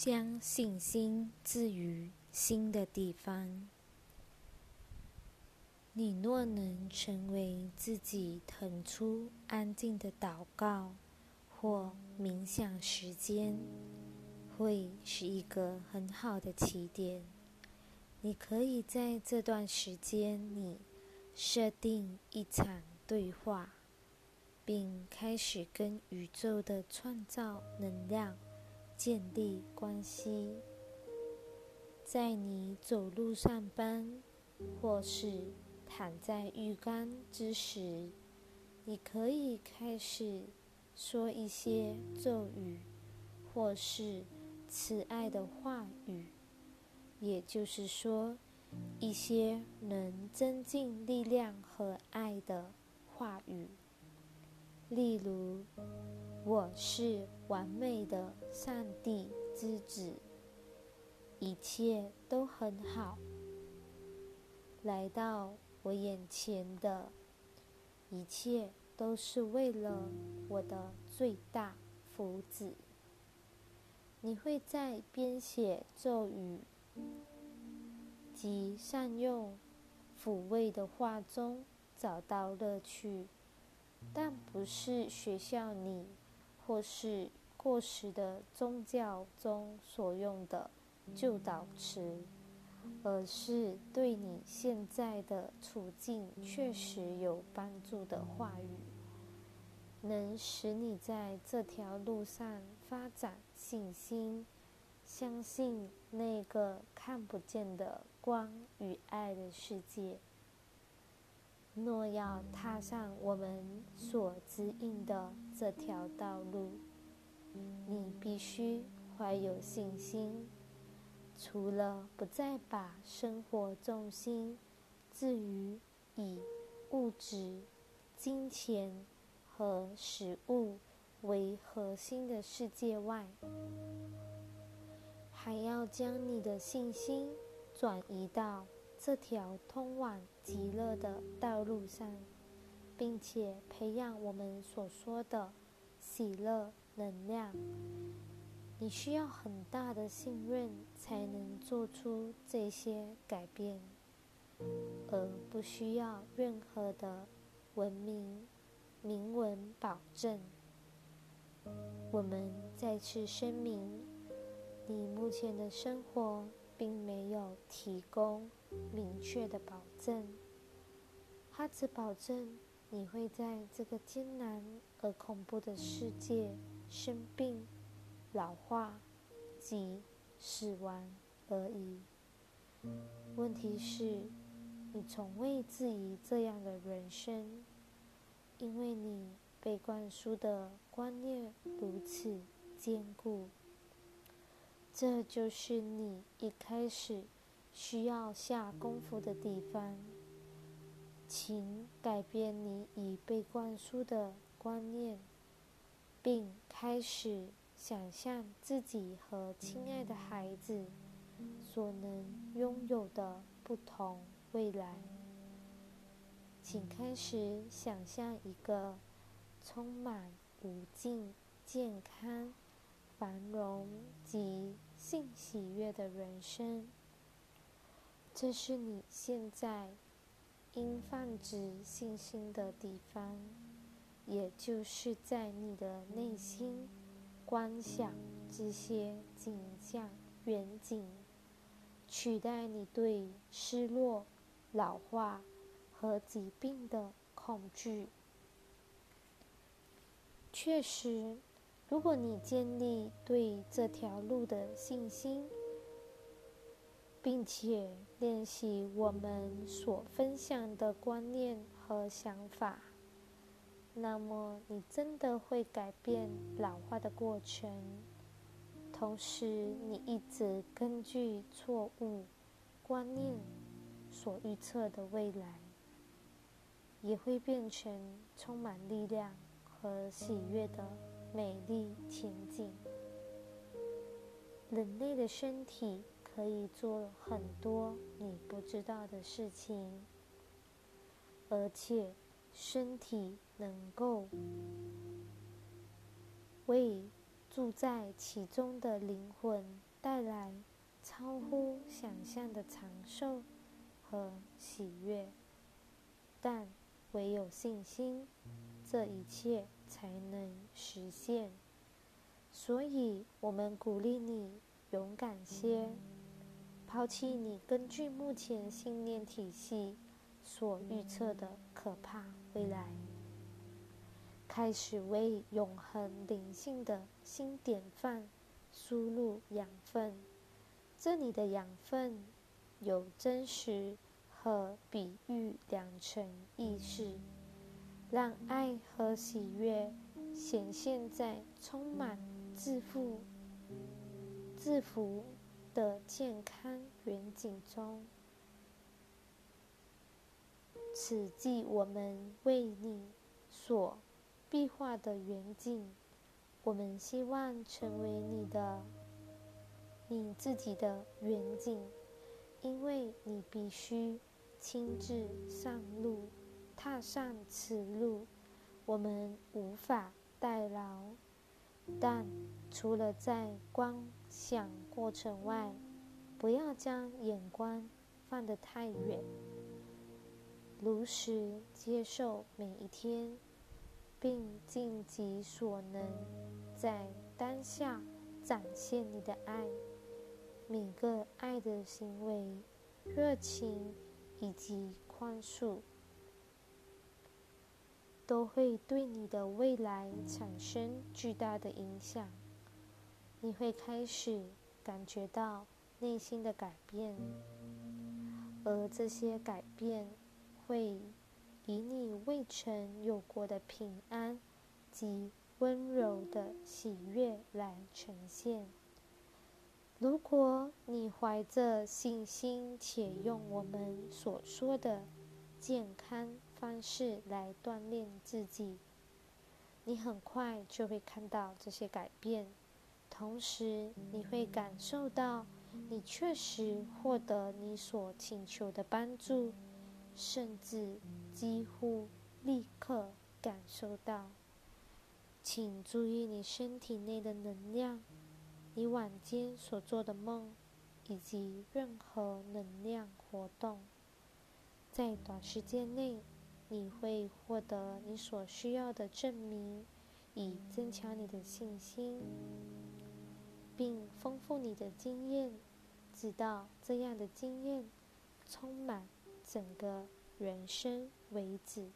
将信心置于新的地方。你若能成为自己腾出安静的祷告或冥想时间，会是一个很好的起点。你可以在这段时间里设定一场对话，并开始跟宇宙的创造能量建立关系。在你走路上班，或是躺在浴缸之时，你可以开始说一些咒语，或是慈爱的话语，也就是说，一些能增进力量和爱的话语。例如，我是完美的上帝之子，一切都很好。来到。我眼前的一切都是为了我的最大福祉。你会在编写咒语及善用抚慰的话中找到乐趣，但不是学校里或是过时的宗教中所用的旧导词。而是对你现在的处境确实有帮助的话语，能使你在这条路上发展信心，相信那个看不见的光与爱的世界。若要踏上我们所指引的这条道路，你必须怀有信心。除了不再把生活重心置于以物质、金钱和食物为核心的世界外，还要将你的信心转移到这条通往极乐的道路上，并且培养我们所说的喜乐能量。你需要很大的信任才能做出这些改变，而不需要任何的文明明文保证。我们再次声明，你目前的生活并没有提供明确的保证，它只保证你会在这个艰难而恐怖的世界生病。老化及死亡而已。问题是，你从未质疑这样的人生，因为你被灌输的观念如此坚固。这就是你一开始需要下功夫的地方。请改变你已被灌输的观念，并开始。想象自己和亲爱的孩子所能拥有的不同未来，请开始想象一个充满无尽健康、繁荣及性喜悦的人生。这是你现在应放置信心的地方，也就是在你的内心。观想这些景象远景，取代你对失落、老化和疾病的恐惧。确实，如果你建立对这条路的信心，并且练习我们所分享的观念和想法。那么，你真的会改变老化的过程，同时，你一直根据错误观念所预测的未来，也会变成充满力量和喜悦的美丽前景。人类的身体可以做很多你不知道的事情，而且。身体能够为住在其中的灵魂带来超乎想象的长寿和喜悦。但唯有信心，这一切才能实现。所以，我们鼓励你勇敢些，抛弃你根据目前信念体系所预测的可怕未来，开始为永恒灵性的新典范输入养分。这里的养分有真实和比喻两层意识，让爱和喜悦显现在充满。自负、自负的健康远景中，此即我们为你所壁画的远景。我们希望成为你的、你自己的远景，因为你必须亲自上路，踏上此路，我们无法代劳。但除了在光想过程外，不要将眼光放得太远。如实接受每一天，并尽己所能在当下展现你的爱。每个爱的行为、热情以及宽恕。都会对你的未来产生巨大的影响。你会开始感觉到内心的改变，而这些改变会以你未曾有过的平安及温柔的喜悦来呈现。如果你怀着信心且用我们所说的健康。方式来锻炼自己，你很快就会看到这些改变，同时你会感受到你确实获得你所请求的帮助，甚至几乎立刻感受到。请注意你身体内的能量，你晚间所做的梦，以及任何能量活动，在短时间内。你会获得你所需要的证明，以增强你的信心，并丰富你的经验，直到这样的经验充满整个人生为止。